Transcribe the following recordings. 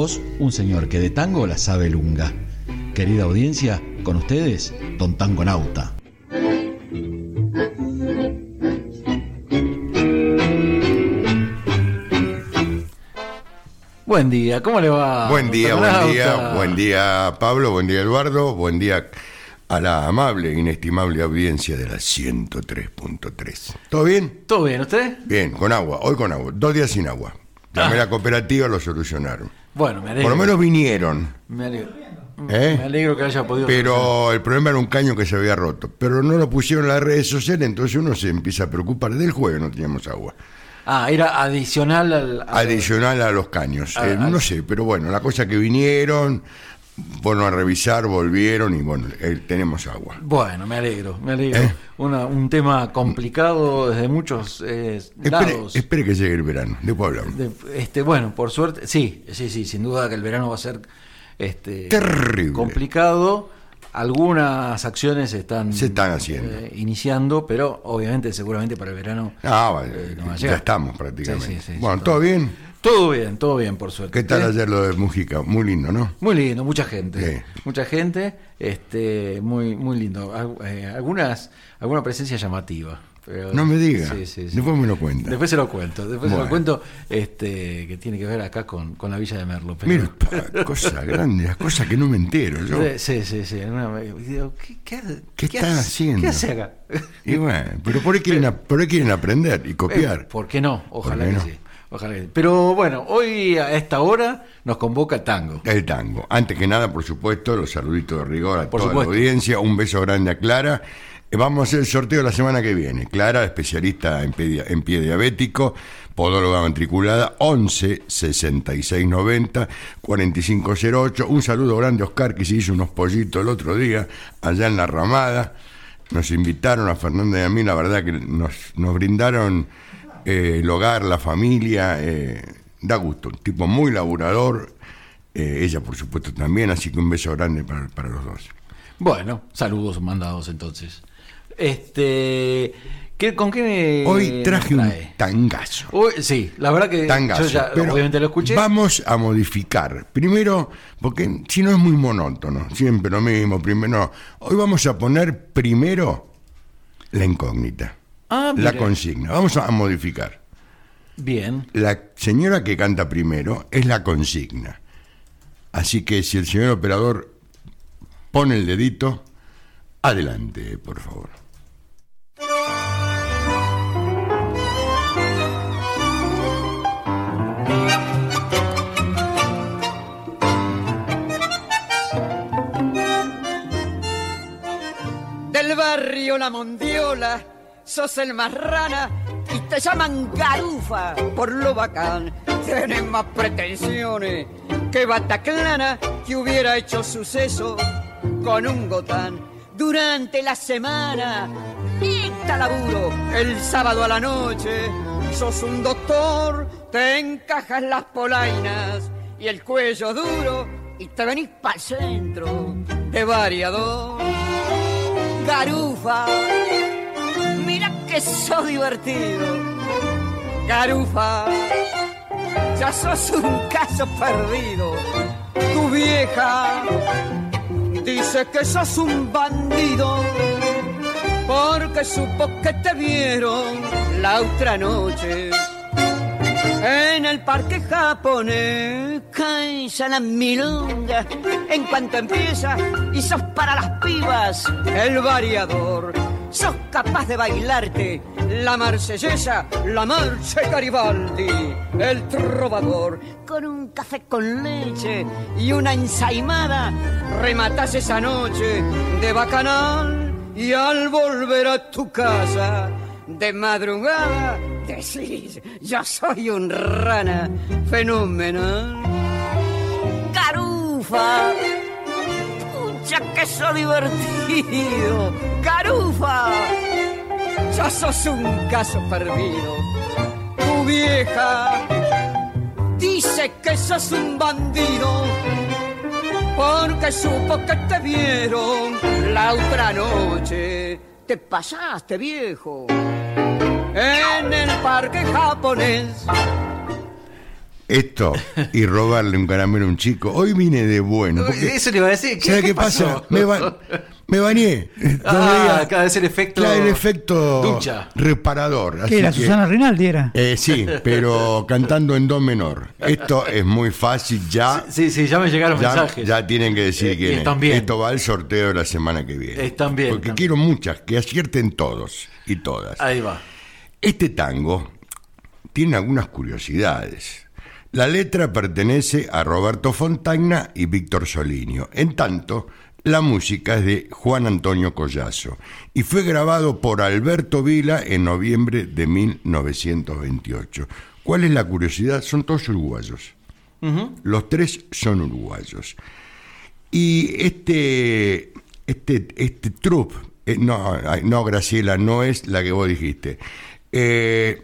voz un señor que de tango la sabe lunga. Querida audiencia, con ustedes, Don Tango Nauta. Buen día, ¿cómo le va? Buen día, buen Nauta? día, buen día Pablo, buen día Eduardo, buen día a la amable e inestimable audiencia de la 103.3. ¿Todo bien? ¿Todo bien, usted? Bien, con agua, hoy con agua, dos días sin agua. Llamé a la cooperativa, lo solucionaron. Bueno, me alegro. Por lo menos vinieron, Me alegro, ¿eh? me alegro que haya podido. pero el problema era un caño que se había roto. Pero no lo pusieron en las redes sociales, entonces uno se empieza a preocupar. Del jueves no teníamos agua. Ah, era adicional al. al- Adicional a los caños. Eh, no sé, pero bueno, la cosa que vinieron, fueron a revisar, volvieron y bueno, eh, tenemos agua. Bueno, me alegro, me alegro. ¿Eh? Una- un tema complicado desde muchos eh, Espere, lados. espere que llegue el verano, después hablamos. De- este, bueno, por suerte, sí, sí, sí, sin duda que el verano va a ser este, Terrible. complicado. Algunas acciones están, Se están haciendo. eh, iniciando, pero obviamente, seguramente para el verano. Ah, vale, eh, no va a ya estamos prácticamente. Sí, sí, sí, bueno, ¿todo bien? Todo bien, todo bien, por suerte. ¿Qué tal ¿Eh? ayer lo de Mujica? Muy lindo, ¿no? Muy lindo, mucha gente. Sí. Mucha gente, este, muy, muy lindo. Eh, algunas, alguna presencia llamativa. pero- No me diga. Sí, sí, sí. Después me lo cuenta. Después se lo cuento, después se lo cuento, este, que tiene que ver acá con, con la Villa de Merlo. pero- Mira, pa, cosas grandes, las cosas que no me entero yo. Sí, sí, sí. en una- digo, ¿qué, qué, ¿Qué están haciendo? ¿Qué hace acá? Y bueno, pero por ahí quieren, por ahí quieren aprender y Eh, copiar. ¿Por qué no? Ojalá qué que no? sí. Ojalá que. Pero bueno, hoy a esta hora nos convoca tango. El tango. Antes que nada, por supuesto, los saluditos de rigor a Por toda supuesto. la audiencia. Un beso grande a Clara. Eh, Vamos a hacer el sorteo la semana que viene. Clara, especialista en pie diabético, podóloga matriculada, 11 66 90 4508. Un saludo grande a Oscar, que se hizo unos pollitos el otro día, allá en la ramada. Nos invitaron a Fernanda y a mí, la verdad que nos, nos brindaron eh, el hogar, la familia. eh, da gusto, un tipo muy laburador. eh, ella, por supuesto, también, así que un beso grande para, para los dos. Bueno, saludos mandados entonces. Este, ¿qué, ¿con qué Hoy traje un tangazo. Hoy- sí, la verdad que Tangazo. yo ya pero obviamente lo escuché. Vamos a modificar. Primero, porque si no es muy monótono, siempre lo mismo. Primero, no. Hoy vamos a poner primero la incógnita, Ah, la consigna. Vamos a modificar. Bien. La señora que canta primero es la consigna. Así que si el señor operador pone el dedito, adelante, por favor. del barrio La Mondiola, sos el más rana y te llaman garufa por lo bacán. Tienes más pretensiones que Bataclana que hubiera hecho suceso con un gotán. Durante la semana, neta laburo, el sábado a la noche, sos un doctor, te encajas las polainas y el cuello duro y te venís pa'l centro de variador. Garufa, que sos divertido. Garufa, ya sos un caso perdido. Tu vieja dice que sos un bandido porque supo que te vieron la otra noche. En el parque japonés caes a la milonga en cuanto empieza y sos para las pibas el variador. Sos capaz de bailarte la marsellesa, la marche Garibaldi, el trovador. Con un café con leche y una ensaimada rematas esa noche de bacanal y al volver a tu casa de madrugada decís, yo soy un rana fenomenal. Garufa, pucha que sos divertido. Garufa, ya sos un caso perdido. Tu vieja dice que sos un bandido porque supo que te vieron la otra noche. Te pasaste, viejo, en el parque japonés. Esto y robarle un caramelo a un chico. Hoy vine de bueno. porque- Eso le iba a decir. ¿Qué, ¿Sabes qué qué, pasó? pasa? Me, ba- me bañé. Ah, cada vez el efecto. Claro, el efecto Ducha. reparador. así ¿Qué era? que- Susana Rinaldi era. Eh, sí, pero cantando en do menor. Esto es muy fácil ya. Sí, sí, ya me llegaron Ya, mensajes. ya tienen que decir Eh, quién es. Esto va al sorteo de la semana que viene. Están bien, Porque quiero muchas, que acierten todos y todas. Ahí va. Este tango tiene algunas curiosidades. La letra pertenece a Roberto Fontagna y Víctor Solinio. En tanto, la música es de Juan Antonio Collazo y fue grabado por Alberto Vila en noviembre de 1928. ¿Cuál es la curiosidad? Son todos uruguayos. Los tres son uruguayos. Y este, este, este troupe, eh, no, no, Graciela, no es la que vos dijiste, eh,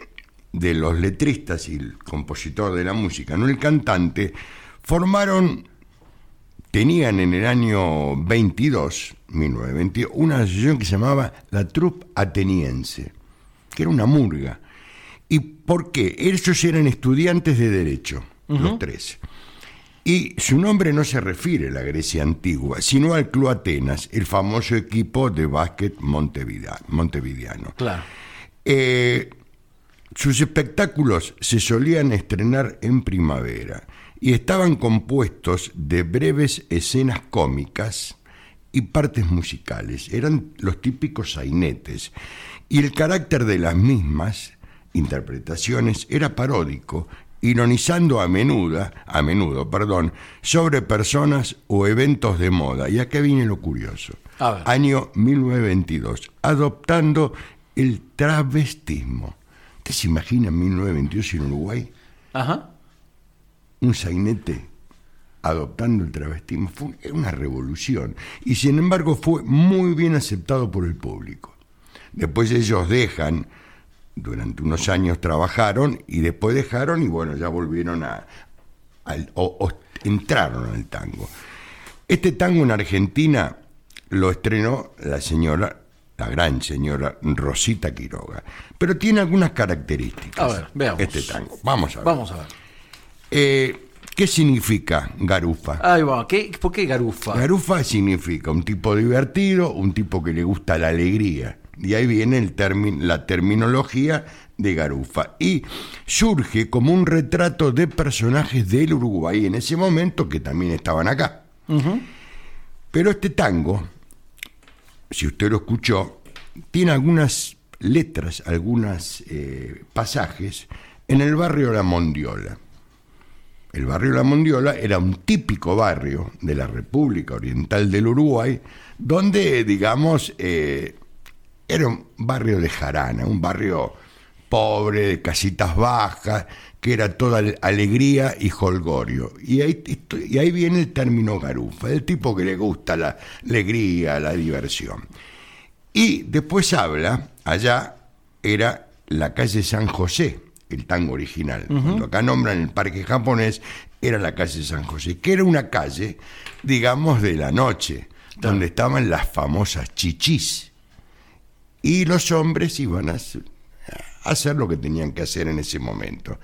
de los letristas y el compositor de la música, no el cantante, formaron, tenían en el año 22, 1922, una asociación que se llamaba la Troupe Ateniense, que era una murga. ¿Y por qué? Ellos eran estudiantes de Derecho, los tres. Y su nombre no se refiere a la Grecia antigua, sino al Club Atenas, el famoso equipo de básquet montevideano. Claro. Eh, sus espectáculos se solían estrenar en primavera y estaban compuestos de breves escenas cómicas y partes musicales. Eran los típicos sainetes. Y el carácter de las mismas interpretaciones era paródico, ironizando a menudo, a menudo, perdón, sobre personas o eventos de moda. Y acá viene lo curioso. Año 1922, adoptando el travestismo. ¿Usted se imagina en 1922 en Uruguay Ajá. un sainete adoptando el travestismo? Fue una revolución. Y sin embargo fue muy bien aceptado por el público. Después ellos dejan, durante unos años trabajaron y después dejaron y bueno, ya volvieron a... al- o- o entraron al tango. Este tango en Argentina lo estrenó la señora, la gran señora Rosita Quiroga, pero tiene algunas características. A ver, veamos. Este tango. Vamos a ver. Vamos a ver. Eh, ¿Qué significa garufa? Ahí va. ¿Qué, ¿Por qué garufa? Garufa significa un tipo divertido, un tipo que le gusta la alegría. Y ahí viene el la terminología de garufa. Y surge como un retrato de personajes del Uruguay en ese momento que también estaban acá. Pero este tango, si usted lo escuchó, tiene algunas letras, algunos pasajes en el barrio La Mondiola. El barrio La Mondiola era un típico barrio de la República Oriental del Uruguay, donde, digamos, eh, era un barrio de jarana, un barrio pobre, de casitas bajas, que era toda ale- alegría y holgorio. Y ahí, esto- y ahí viene el término garufa, el tipo que le gusta la alegría, la diversión. Y después habla, allá era la calle San José, el tango original. Cuando acá nombran el parque japonés, era la calle San José, que era una calle, digamos, de la noche, donde estaban las famosas chichis. Y los hombres iban a hacer lo que tenían que hacer en ese momento.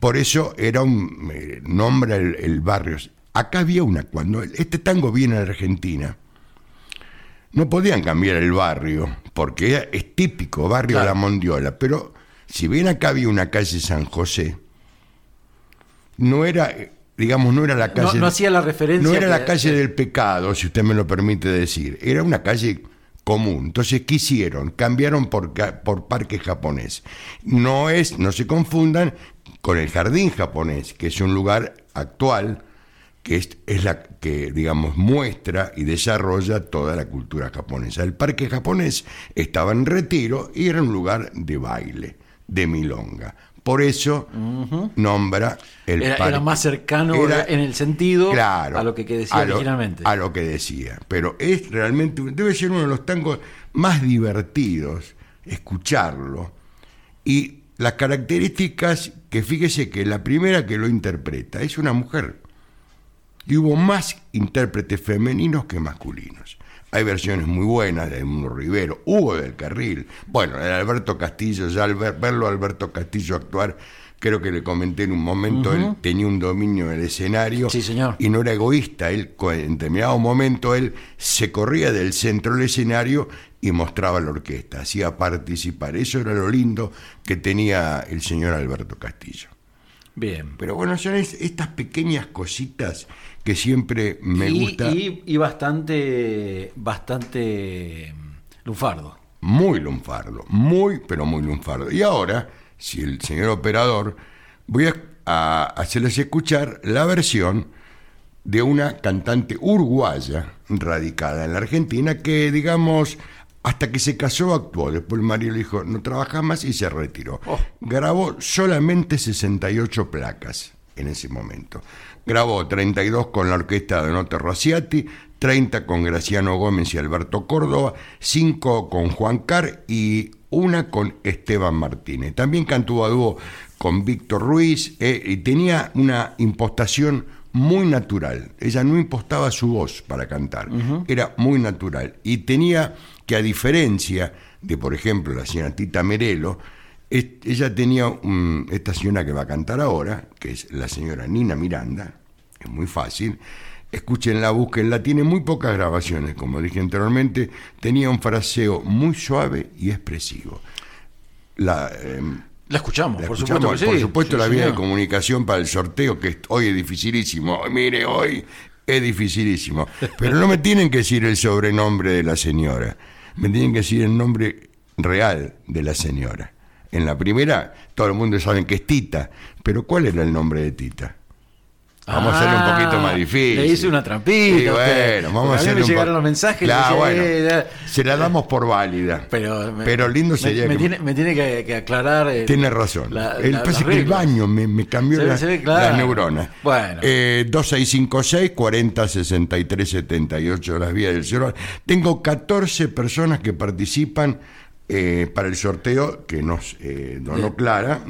Por eso era un eh, nombra el, el barrio. Acá había una, cuando este tango viene a Argentina, no podían cambiar el barrio, porque era- es típico barrio de. La Mondiola, pero si bien acá había una calle San José, no era, eh, digamos, no era la calle... no hacía la referencia. No era la que- calle del pecado, si usted me lo permite decir, era una calle común. Entonces, ¿qué hicieron? Cambiaron por, por parque japonés. No es, no se confundan con el jardín japonés, que es un lugar actual que es, es la que, digamos, muestra y desarrolla toda la cultura japonesa. El parque japonés estaba en retiro y era un lugar de baile, de milonga. Por eso nombra el Era, parque. era más cercano Era- en el sentido Claro, a lo que, que decía a lo- originalmente. A lo que decía. Pero es realmente, debe ser uno de los tangos más divertidos escucharlo. Y las características que fíjese que la primera que lo interpreta es una mujer. Y hubo más intérpretes femeninos que masculinos. Hay versiones muy buenas de Edmundo Rivero, Hugo del Carril. Bueno, el Alberto Castillo, ya al ver- verlo Alberto Castillo actuar creo que le comenté en un momento, él tenía un dominio del escenario Sí, señor. y no era egoísta, él en determinado momento él se corría del centro del escenario y mostraba la orquesta, hacía participar, eso era lo lindo que tenía el señor Alberto Castillo. Bien. Pero bueno, son es- estas pequeñas cositas que siempre me y, gusta. y- y bastante, bastante lunfardo. Muy lunfardo, muy, pero muy lunfardo. Y ahora, si el señor operador, voy a, a hacerles escuchar la versión de una cantante uruguaya radicada en la Argentina que, digamos, hasta que se casó actuó. Después el marido le dijo, no trabaja más y se retiró. Oh. Grabó solamente 68 placas en ese momento. Grabó 32 con la orquesta de Note Rosciati, 30 con Graciano Gómez y Alberto Córdoba, 5 con Juan Carr y una con Esteban Martínez. También cantó a dúo con Víctor Ruiz eh, y tenía una impostación muy natural. Ella no impostaba su voz para cantar, era muy natural. Y tenía que, a diferencia de, por ejemplo, la señora Tita Merelo, es- ella tenía esta señora que va a cantar ahora, que es la señora Nina Miranda, es muy fácil. Escúchenla, búsquenla, tiene muy pocas grabaciones, como dije anteriormente, tenía un fraseo muy suave y expresivo. La, em, La escuchamos, la por escuchamos, supuesto que sí. por supuesto Sí, la vía de comunicación para el sorteo, que hoy es dificilísimo. Mire, hoy es dificilísimo. Pero no me tienen que decir el sobrenombre de la señora. Me tienen que decir el nombre real de la señora. En la primera, todo el mundo sabe que es Tita. Pero ¿cuál era el nombre de Tita? Vamos a hacerle un Ah, poquito más difícil. Le hice una trampita. Sí, bueno, vamos a a mí hacerle me un llegaron los mensajes. bueno, dije, eh, se la damos por válida. Pero, me- Pero lindo sería me, que- tiene, me tiene que, que aclarar. el- Tiene razón. la- el, la- que el baño me, me cambió Se la- se claro. las neuronas. Bueno. Eh, 2656 40 63 78 las vías del celular. Tengo 14 personas que participan eh, para el sorteo que nos eh, donó. Clara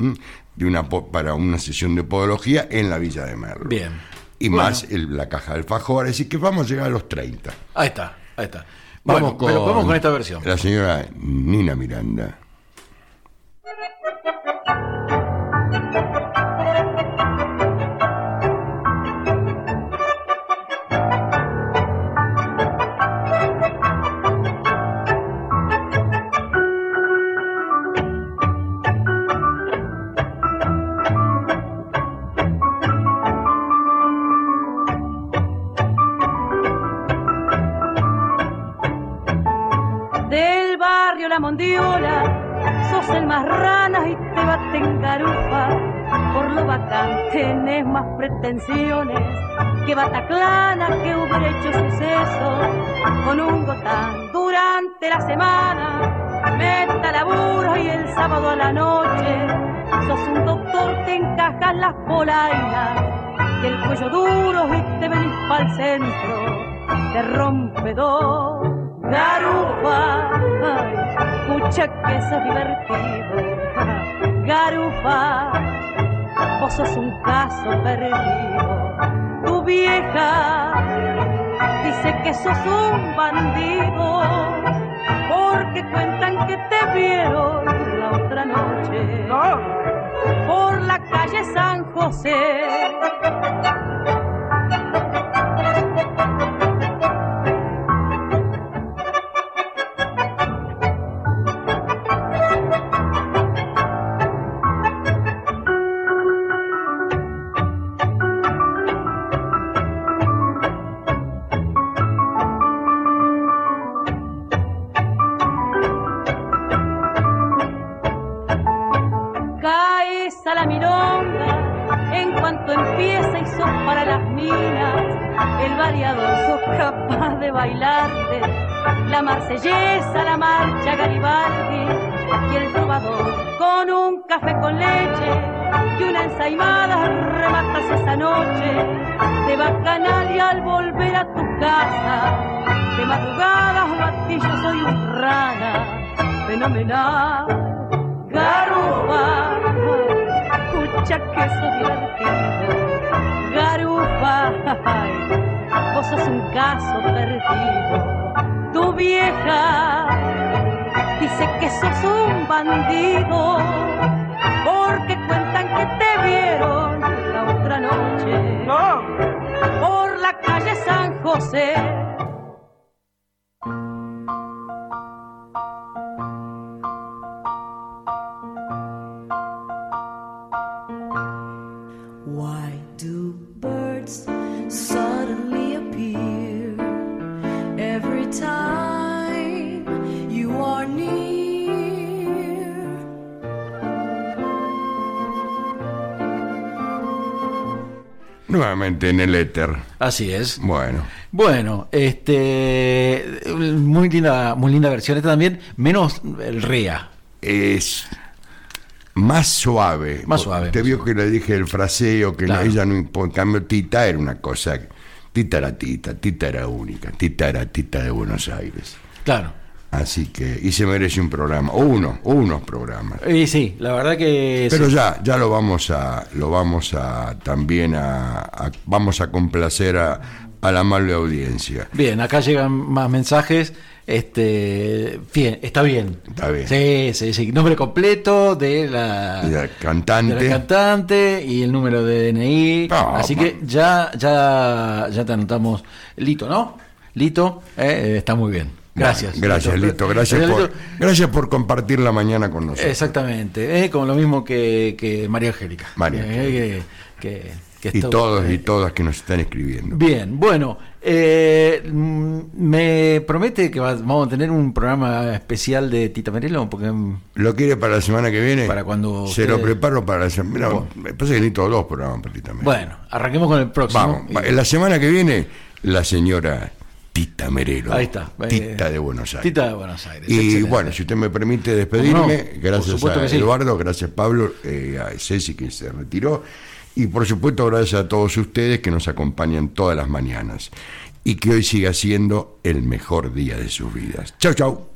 de una para una sesión de podología en la Villa de Merlo. Bien. Y Bueno. más el- la caja del Fajor, así que vamos a llegar a los 30. Ahí está, ahí está. Vamos Bueno, con, pero vamos con esta versión. La señora Nina Miranda. Del La Mondiola, sos el más rana y te baten garufa. Por lo bacán tenés más pretensiones que Bataclana que hubiera hecho suceso con un gotán durante la semana. Meta laburo y el sábado a la noche sos un doctor, te encajas las polainas y el cuello duro y te venís pa'l centro de rompedor. Garufa, ay, escucha que sos divertido. Garufa, vos sos un caso perdido. Tu vieja dice que sos un bandido, porque cuentan que te vieron la otra noche por la calle San José. Marsellesa la marcha Garibaldi y el trovador con un café con leche y una ensaimada rematas esa noche de bacanal y al volver a tu casa de madrugada batillo soy un rana fenomenal Garufa, escucha que sos divertido. Garufa, vos sos un caso perdido. Tu vieja. Dice que sos un bandido, porque cuentan que te vieron la otra noche. Por la calle San José. Nuevamente en el éter. Así es. Bueno, Bueno, este muy linda, muy linda versión esta también, menos el rea. es más suave. Más suave. Te vio que le dije el fraseo, que Claro. ella no impo- En cambio, Tita era una cosa. Tita era Tita, Tita era única, Tita era Tita de Buenos Aires. Claro. Así que, y se merece un programa, o uno, o unos programas. Y sí, la verdad que Pero sí. ya, ya lo vamos a, lo vamos a también a, a- vamos a complacer a, a la amable audiencia. Bien, acá llegan más mensajes. Este, bien, está bien. Está bien. Sí, sí, sí. Nombre completo de la, cantante. de la cantante y el número de DNI. Ah, Así que ya, ya, ya te anotamos. Lito, ¿no? Lito, eh, está muy bien. Gracias. Bueno, gracias, Lito. Gracias, Gracias, por, Lito. gracias por compartir la mañana con nosotros. Exactamente, eh, como lo mismo que, que María Angélica. María Eh, que, que- que Y todos y eh, todas que nos están escribiendo. Bien, bueno, eh, mm, me promete que va- vamos a tener un programa especial de Tita Merelo, porque mm, ¿Lo quiere para la semana que viene? Para cuando Se usted- lo preparo para la semana. Bueno. Me parece que necesito dos programas para ti también. bueno, arranquemos con el próximo. Vamos, Y- la semana que viene, la señora Tita Merelo. Ahí está. eh, Tita de Buenos Aires. Tita de Buenos Aires. Y excelente. bueno, si usted me permite despedirme, gracias a sí. Eduardo, gracias Pablo, eh, a Ceci que se retiró, y por supuesto gracias a todos ustedes que nos acompañan todas las mañanas y que hoy siga siendo el mejor día de sus vidas. Chau, chau.